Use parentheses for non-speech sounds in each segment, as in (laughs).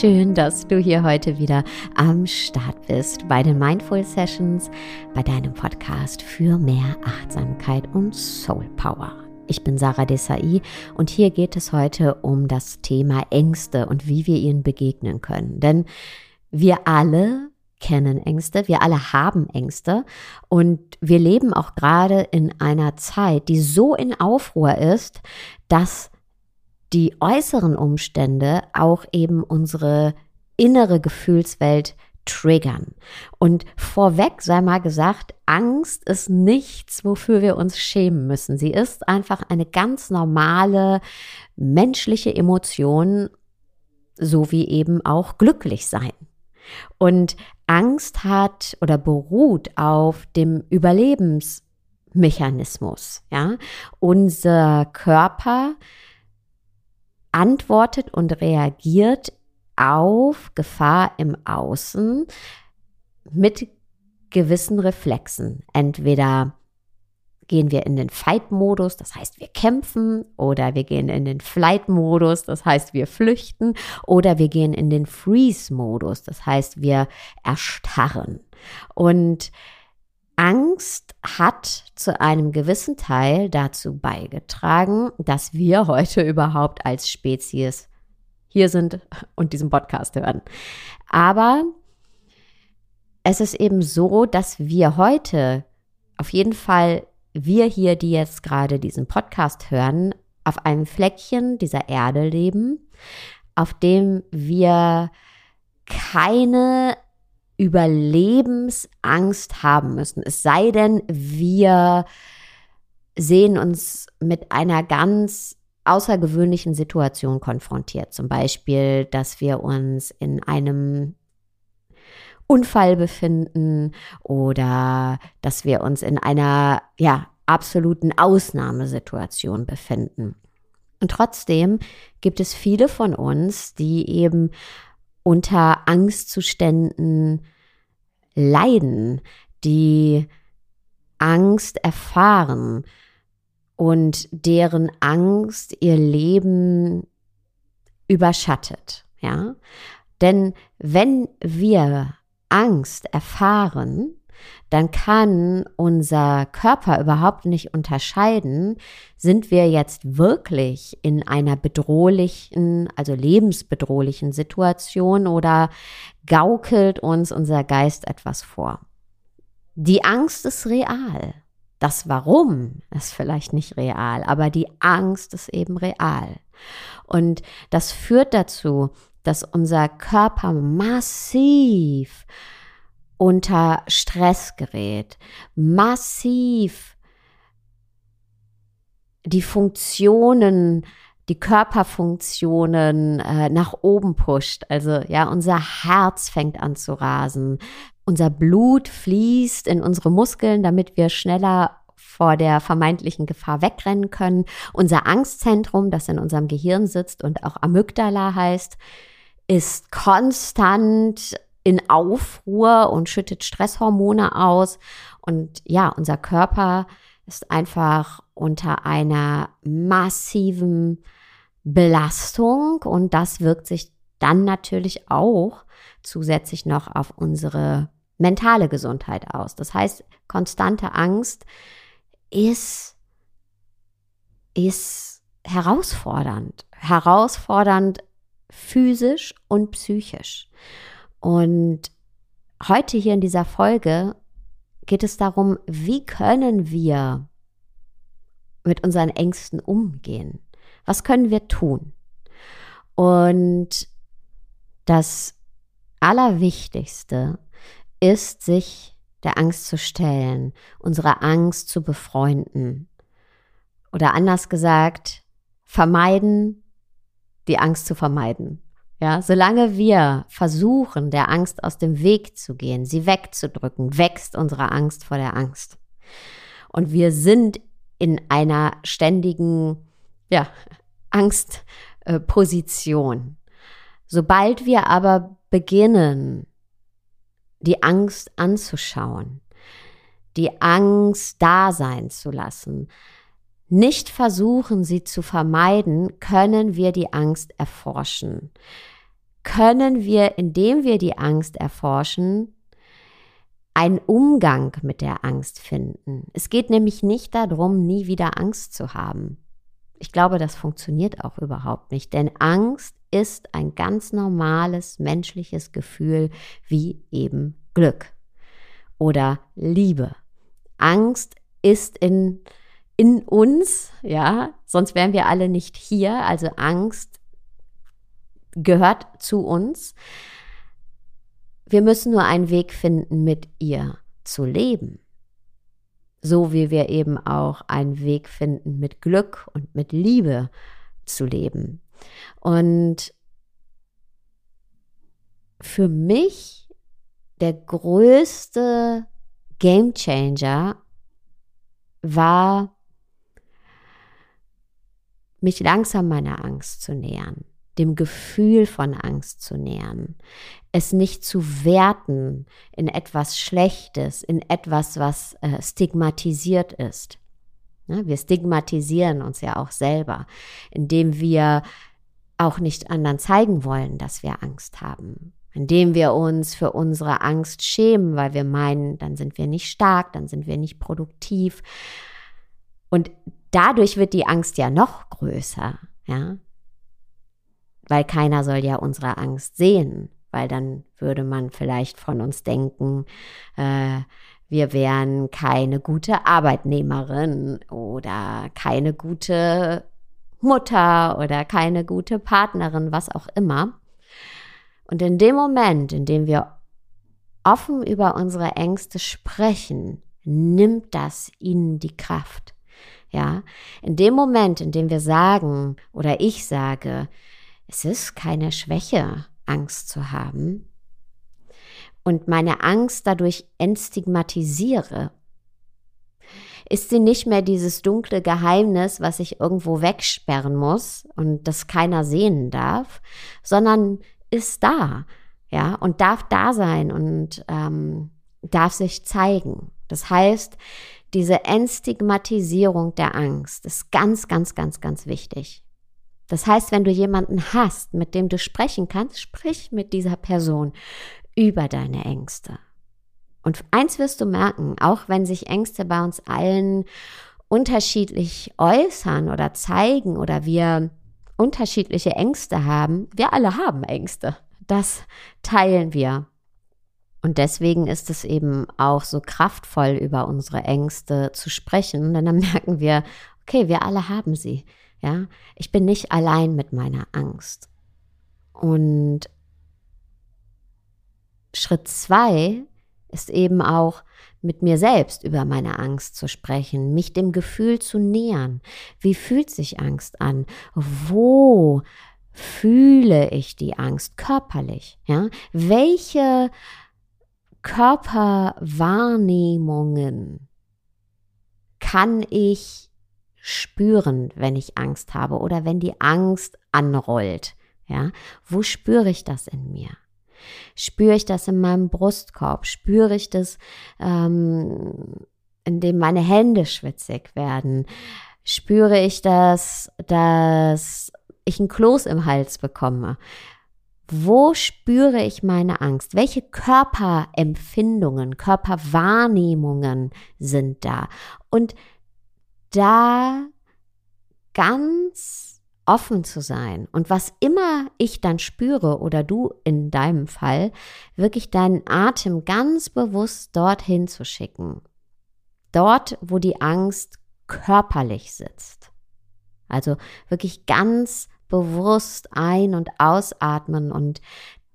Schön, dass du hier heute wieder am Start bist bei den Mindful Sessions, bei deinem Podcast für mehr Achtsamkeit und Soul Power. Ich bin Sarah Desai und hier geht es heute um das Thema Ängste und wie wir ihnen begegnen können. Denn wir alle kennen Ängste, wir alle haben Ängste und wir leben auch gerade in einer Zeit, die so in Aufruhr ist, dass die äußeren Umstände auch eben unsere innere Gefühlswelt triggern. Und vorweg sei mal gesagt, Angst ist nichts, wofür wir uns schämen müssen. Sie ist einfach eine ganz normale menschliche Emotion, so wie eben auch glücklich sein. Und Angst hat oder beruht auf dem Überlebensmechanismus. Ja, unser Körper antwortet und reagiert auf Gefahr im Außen mit gewissen Reflexen. Entweder gehen wir in den Fight-Modus, das heißt wir kämpfen, oder wir gehen in den Flight-Modus, das heißt wir flüchten, oder wir gehen in den Freeze-Modus, das heißt wir erstarren. Und Angst hat zu einem gewissen Teil dazu beigetragen, dass wir (laughs) heute überhaupt als Spezies hier sind und diesen Podcast hören. Aber es ist eben so, dass wir heute auf jeden Fall, wir hier, die jetzt gerade diesen Podcast hören, auf einem Fleckchen dieser Erde leben, auf dem wir keine Überlebensangst haben müssen. Es sei denn, wir sehen uns mit einer ganz außergewöhnlichen Situation konfrontiert. Zum Beispiel, dass wir uns in einem Unfall befinden oder dass wir uns in einer ja, absoluten Ausnahmesituation befinden. Und trotzdem gibt es viele von uns, die eben unter Angstzuständen leiden, die Angst erfahren und deren Angst ihr Leben überschattet, ja? Denn wenn wir Angst erfahren, dann kann unser Körper überhaupt nicht unterscheiden, sind wir jetzt wirklich in einer bedrohlichen, also lebensbedrohlichen Situation oder gaukelt uns unser Geist etwas vor. Die Angst ist real. Das Warum ist vielleicht nicht real, aber die Angst ist eben real. Und das führt dazu, dass unser Körper massiv unter Stress gerät, massiv die Funktionen, die Körperfunktionen äh, nach oben pusht. Also ja, unser Herz fängt an zu rasen, unser Blut fließt in unsere Muskeln, damit wir schneller vor der vermeintlichen Gefahr wegrennen können. Unser Angstzentrum, das in unserem Gehirn sitzt und auch Amygdala heißt, ist konstant in Aufruhr und schüttet Stresshormone aus. Und ja, unser Körper ist einfach unter einer massiven Belastung und das wirkt sich dann natürlich auch zusätzlich noch auf unsere mentale Gesundheit aus. Das heißt, konstante Angst ist, ist herausfordernd. Herausfordernd physisch und psychisch. Und heute hier in dieser Folge geht es darum, wie können wir mit unseren Ängsten umgehen? Was können wir tun? Und das Allerwichtigste ist, sich der Angst zu stellen, unsere Angst zu befreunden. Oder anders gesagt, vermeiden, die Angst zu vermeiden. Ja, solange wir versuchen, der Angst aus dem Weg zu gehen, sie wegzudrücken, wächst unsere Angst vor der Angst. Und wir sind in einer ständigen, ja, (laughs) Angstposition. Sobald wir aber beginnen, die Angst anzuschauen, die Angst da sein zu lassen, nicht versuchen, sie zu vermeiden, können wir die Angst erforschen. Können wir, indem wir die Angst erforschen, einen Umgang mit der Angst finden. Es geht nämlich nicht darum, nie wieder Angst zu haben. Ich glaube, das funktioniert auch überhaupt nicht, denn Angst ist ein ganz normales menschliches Gefühl wie eben Glück oder Liebe. Angst ist in, in uns, ja, sonst wären wir alle nicht hier. Also Angst gehört zu uns. Wir müssen nur einen Weg finden, mit ihr zu leben. So wie wir eben auch einen Weg finden, mit Glück und mit Liebe zu leben. Und für mich der größte Game Changer war, mich langsam meiner Angst zu nähern, dem Gefühl von Angst zu nähern, es nicht zu werten in etwas Schlechtes, in etwas, was äh, stigmatisiert ist. Ja, wir stigmatisieren uns ja auch selber, indem wir auch nicht anderen zeigen wollen, dass wir Angst haben indem wir uns für unsere Angst schämen, weil wir meinen, dann sind wir nicht stark, dann sind wir nicht produktiv. Und dadurch wird die Angst ja noch größer, ja. Weil keiner soll ja unsere Angst sehen, weil dann würde man vielleicht von uns denken, äh, wir wären keine gute Arbeitnehmerin oder keine gute Mutter oder keine gute Partnerin, was auch immer. Und in dem Moment, in dem wir offen über unsere Ängste sprechen, nimmt das ihnen die Kraft. Ja, in dem Moment, in dem wir sagen oder ich sage, es ist keine Schwäche, Angst zu haben und meine Angst dadurch entstigmatisiere, ist sie nicht mehr dieses dunkle Geheimnis, was ich irgendwo wegsperren muss und das keiner sehen darf, sondern ist da, ja, und darf da sein und ähm, darf sich zeigen. Das heißt, diese Entstigmatisierung der Angst ist ganz, ganz, ganz, ganz wichtig. Das heißt, wenn du jemanden hast, mit dem du sprechen kannst, sprich mit dieser Person über deine Ängste. Und eins wirst du merken, auch wenn sich Ängste bei uns allen unterschiedlich äußern oder zeigen oder wir unterschiedliche Ängste haben. Wir alle haben Ängste. Das teilen wir. Und deswegen ist es eben auch so kraftvoll, über unsere Ängste zu sprechen. Denn dann (laughs) merken wir, okay, wir alle haben sie. Ja, ich bin nicht allein mit meiner Angst. Und Schritt zwei ist eben auch mit mir selbst über meine Angst zu sprechen, mich dem Gefühl zu nähern. Wie fühlt sich Angst an? Wo fühle ich die Angst körperlich? Ja? Welche Körperwahrnehmungen kann ich spüren, wenn ich Angst habe oder wenn die Angst anrollt? Ja, wo spüre ich das in mir? Spüre ich das in meinem Brustkorb? Spüre ich das, ähm, indem meine Hände schwitzig werden? Spüre ich das, dass ich ein Kloß im Hals bekomme? Wo spüre ich meine Angst? Welche Körperempfindungen, Körperwahrnehmungen sind da? Und da ganz offen zu sein und was immer ich dann spüre oder du in deinem Fall, wirklich deinen Atem ganz bewusst dorthin zu schicken. Dort, wo die Angst körperlich sitzt. Also wirklich ganz bewusst ein- und ausatmen und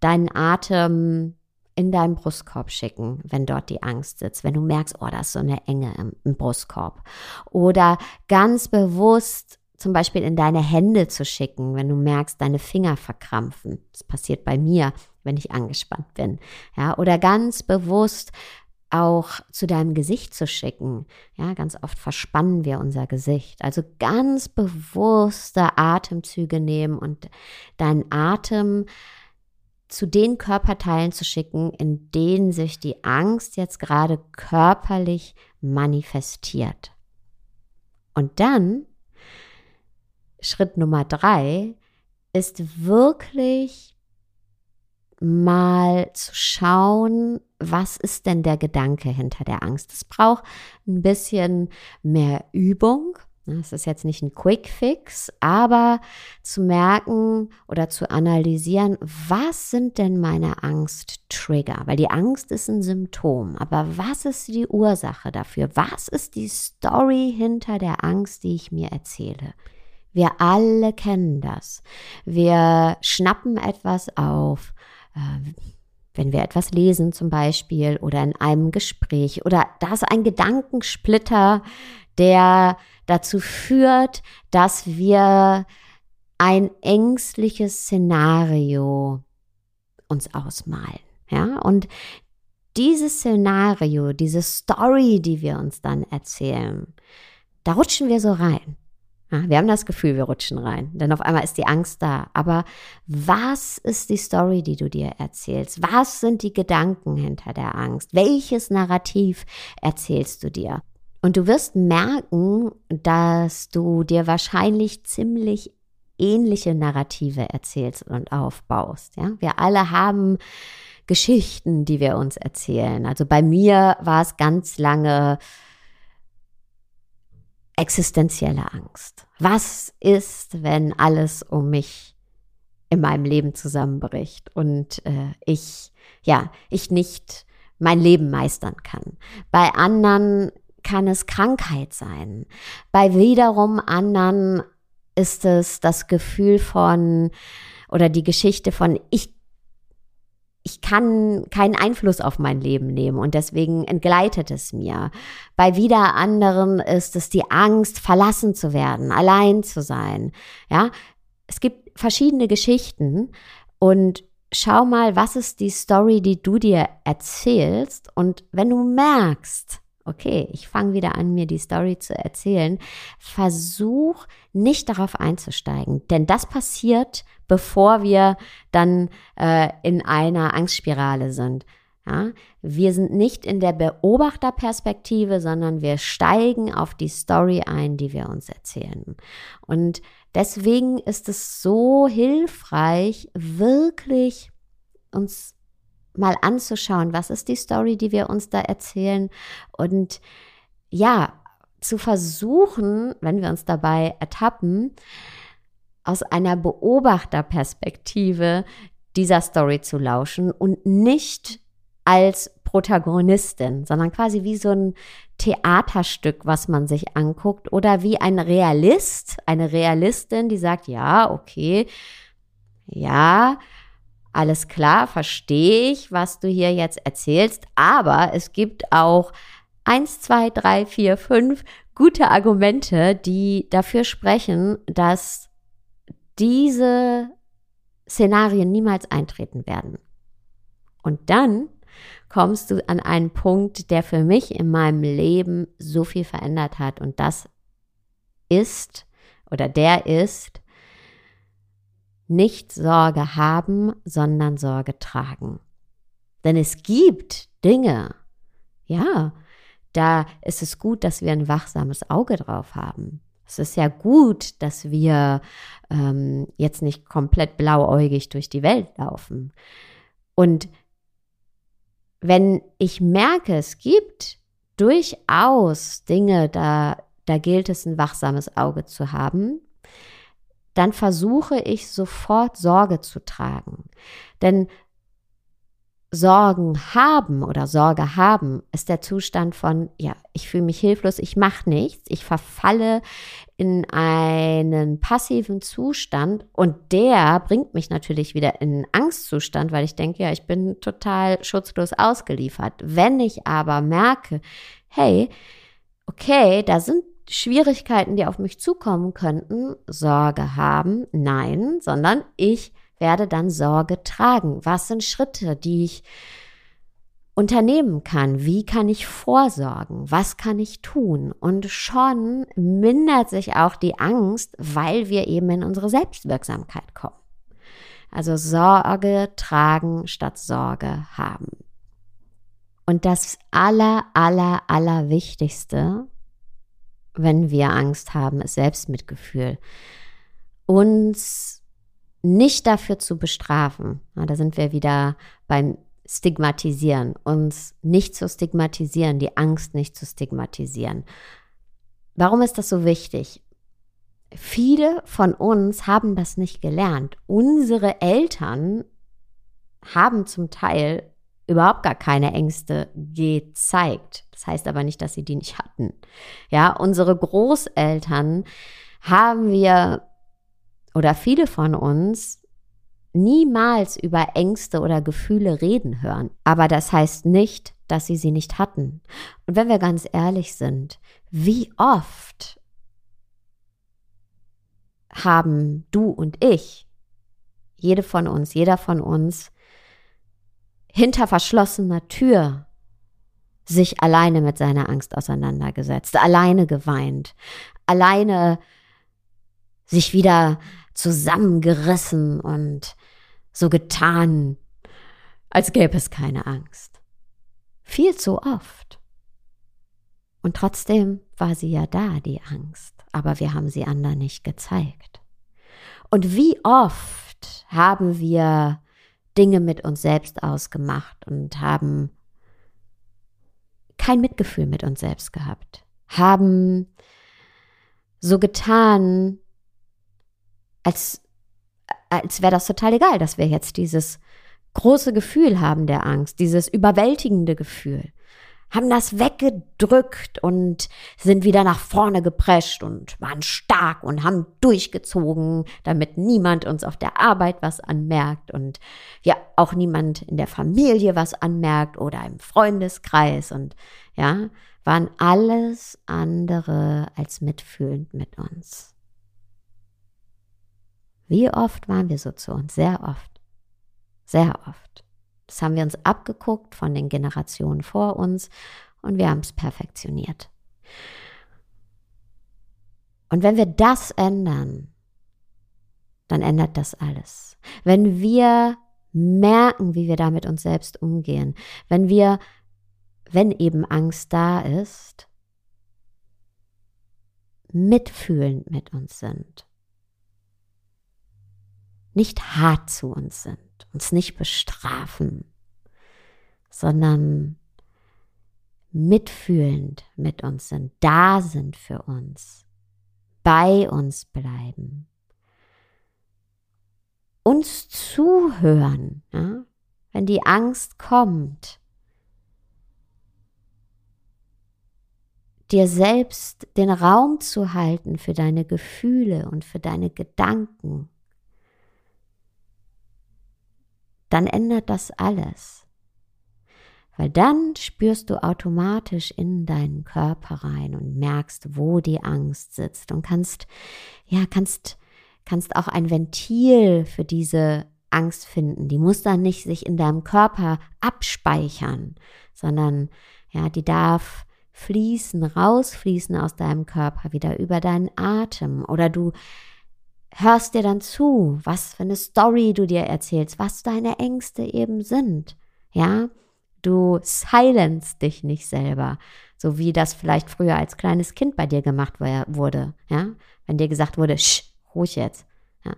deinen Atem in deinen Brustkorb schicken, wenn dort die Angst sitzt, wenn du merkst, oh, da ist so eine Enge im, im Brustkorb. Oder ganz bewusst zum Beispiel in deine Hände zu schicken, wenn du merkst, deine Finger verkrampfen. Das passiert bei mir, wenn ich angespannt bin. Ja, oder ganz bewusst auch zu deinem Gesicht zu schicken. Ja, ganz oft verspannen wir unser Gesicht. Also ganz bewusste Atemzüge nehmen und deinen Atem zu den Körperteilen zu schicken, in denen sich die Angst jetzt gerade körperlich manifestiert. Und dann Schritt Nummer drei ist wirklich mal zu schauen, was ist denn der Gedanke hinter der Angst. Es braucht ein bisschen mehr Übung. Es ist jetzt nicht ein Quick Fix, aber zu merken oder zu analysieren, was sind denn meine Angst-Trigger? Weil die Angst ist ein Symptom, aber was ist die Ursache dafür? Was ist die Story hinter der Angst, die ich mir erzähle? Wir alle kennen das. Wir schnappen etwas auf, äh, wenn wir etwas lesen zum Beispiel oder in einem Gespräch oder da ist ein Gedankensplitter, der dazu führt, dass wir ein ängstliches Szenario uns ausmalen. Ja, und dieses Szenario, diese Story, die wir uns dann erzählen, da rutschen wir so rein. Wir haben das Gefühl, wir rutschen rein, denn auf einmal ist die Angst da. Aber was ist die Story, die du dir erzählst? Was sind die Gedanken hinter der Angst? Welches Narrativ erzählst du dir? Und du wirst merken, dass du dir wahrscheinlich ziemlich ähnliche Narrative erzählst und aufbaust. Ja? Wir alle haben Geschichten, die wir uns erzählen. Also bei mir war es ganz lange existenzielle Angst. Was ist, wenn alles um mich in meinem Leben zusammenbricht und äh, ich, ja, ich nicht mein Leben meistern kann? Bei anderen kann es Krankheit sein. Bei wiederum anderen ist es das Gefühl von oder die Geschichte von ich ich kann keinen Einfluss auf mein Leben nehmen und deswegen entgleitet es mir. Bei wieder anderen ist es die Angst, verlassen zu werden, allein zu sein. Ja, es gibt verschiedene Geschichten und schau mal, was ist die Story, die du dir erzählst und wenn du merkst, okay, ich fange wieder an, mir die Story zu erzählen, versuch nicht darauf einzusteigen, denn das passiert, bevor wir dann äh, in einer Angstspirale sind. Ja, wir sind nicht in der Beobachterperspektive, sondern wir steigen auf die Story ein, die wir uns erzählen. Und deswegen ist es so hilfreich, wirklich uns mal anzuschauen, was ist die Story, die wir uns da erzählen und ja, zu versuchen, wenn wir uns dabei ertappen, aus einer Beobachterperspektive dieser Story zu lauschen und nicht als Protagonistin, sondern quasi wie so ein Theaterstück, was man sich anguckt oder wie ein Realist, eine Realistin, die sagt, ja, okay, ja, alles klar, verstehe ich, was du hier jetzt erzählst, aber es gibt auch eins, zwei, drei, vier, fünf gute Argumente, die dafür sprechen, dass diese Szenarien niemals eintreten werden. Und dann kommst du an einen Punkt, der für mich in meinem Leben so viel verändert hat. Und das ist oder der ist, nicht Sorge haben, sondern Sorge tragen. Denn es gibt Dinge, ja, da ist es gut, dass wir ein wachsames Auge drauf haben. Es ist ja gut, dass wir ähm, jetzt nicht komplett blauäugig durch die Welt laufen. Und wenn ich merke, es gibt durchaus Dinge, da, da gilt es, ein wachsames Auge zu haben, dann versuche ich sofort Sorge zu tragen. Denn Sorgen haben oder Sorge haben ist der Zustand von, ja, ich fühle mich hilflos, ich mache nichts, ich verfalle in einen passiven Zustand und der bringt mich natürlich wieder in einen Angstzustand, weil ich denke, ja, ich bin total schutzlos ausgeliefert. Wenn ich aber merke, hey, okay, da sind Schwierigkeiten, die auf mich zukommen könnten, Sorge haben, nein, sondern ich werde dann Sorge tragen. Was sind Schritte, die ich unternehmen kann? Wie kann ich vorsorgen? Was kann ich tun? Und schon mindert sich auch die Angst, weil wir eben in unsere Selbstwirksamkeit kommen. Also Sorge tragen statt Sorge haben. Und das aller, aller, aller Wichtigste, wenn wir Angst haben, ist Selbstmitgefühl. Uns nicht dafür zu bestrafen. Da sind wir wieder beim Stigmatisieren, uns nicht zu stigmatisieren, die Angst nicht zu stigmatisieren. Warum ist das so wichtig? Viele von uns haben das nicht gelernt. Unsere Eltern haben zum Teil überhaupt gar keine Ängste gezeigt. Das heißt aber nicht, dass sie die nicht hatten. Ja, unsere Großeltern haben wir oder viele von uns niemals über Ängste oder Gefühle reden hören. Aber das heißt nicht, dass sie sie nicht hatten. Und wenn wir ganz ehrlich sind, wie oft haben du und ich, jede von uns, jeder von uns, hinter verschlossener Tür sich alleine mit seiner Angst auseinandergesetzt, alleine geweint, alleine sich wieder zusammengerissen und so getan, als gäbe es keine Angst. Viel zu oft. Und trotzdem war sie ja da, die Angst, aber wir haben sie anderen nicht gezeigt. Und wie oft haben wir Dinge mit uns selbst ausgemacht und haben kein Mitgefühl mit uns selbst gehabt, haben so getan, als, als wäre das total egal, dass wir jetzt dieses große Gefühl haben der Angst, dieses überwältigende Gefühl haben das weggedrückt und sind wieder nach vorne geprescht und waren stark und haben durchgezogen, damit niemand uns auf der Arbeit was anmerkt und ja auch niemand in der Familie was anmerkt oder im Freundeskreis und ja, waren alles andere als mitfühlend mit uns. Wie oft waren wir so zu uns? Sehr oft. Sehr oft. Das haben wir uns abgeguckt von den Generationen vor uns und wir haben es perfektioniert. Und wenn wir das ändern, dann ändert das alles. Wenn wir merken, wie wir da mit uns selbst umgehen, wenn wir, wenn eben Angst da ist, mitfühlend mit uns sind, nicht hart zu uns sind, uns nicht bestrafen, sondern mitfühlend mit uns sind, da sind für uns, bei uns bleiben, uns zuhören, ja? wenn die Angst kommt, dir selbst den Raum zu halten für deine Gefühle und für deine Gedanken dann ändert das alles. Weil dann spürst du automatisch in deinen Körper rein und merkst, wo die Angst sitzt und kannst, ja, kannst, kannst auch ein Ventil für diese Angst finden. Die muss dann nicht sich in deinem Körper abspeichern, sondern, ja, die darf fließen, rausfließen aus deinem Körper wieder über deinen Atem oder du hörst dir dann zu, was für eine Story du dir erzählst, was deine Ängste eben sind. Ja, du silence dich nicht selber, so wie das vielleicht früher als kleines Kind bei dir gemacht wurde. Ja, wenn dir gesagt wurde, Sch, ruhig jetzt. Ja.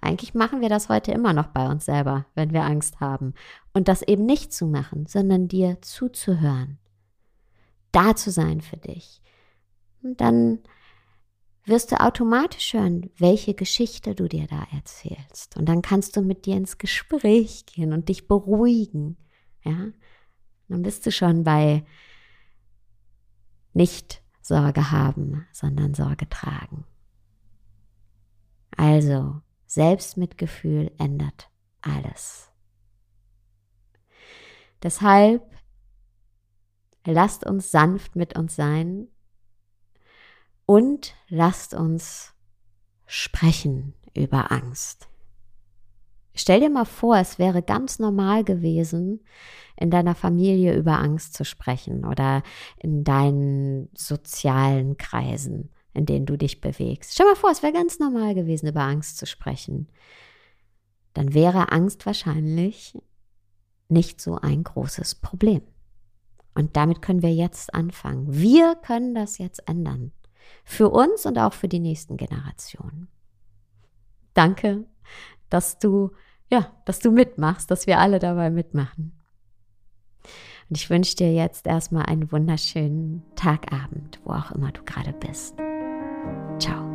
Eigentlich machen wir das heute immer noch bei uns selber, wenn wir Angst haben. Und das eben nicht zu machen, sondern dir zuzuhören. Da zu sein für dich. Und dann wirst du automatisch hören, welche Geschichte du dir da erzählst. Und dann kannst du mit dir ins Gespräch gehen und dich beruhigen. Ja, dann bist du schon bei nicht Sorge haben, sondern Sorge tragen. Also, Selbstmitgefühl ändert alles. Deshalb lasst uns sanft mit uns sein und lasst uns sprechen über Angst. Stell dir mal vor, es wäre ganz normal gewesen, in deiner Familie über Angst zu sprechen oder in deinen sozialen Kreisen, in denen du dich bewegst. Stell dir mal vor, es wäre ganz normal gewesen, über Angst zu sprechen. Dann wäre Angst wahrscheinlich nicht so ein großes Problem. Und damit können wir jetzt anfangen. Wir können das jetzt ändern. Für uns und auch für die nächsten Generationen. Danke, dass du, ja, dass du mitmachst, dass wir alle dabei mitmachen. Und ich wünsche dir jetzt erstmal einen wunderschönen Tagabend, wo auch immer du gerade bist. Ciao.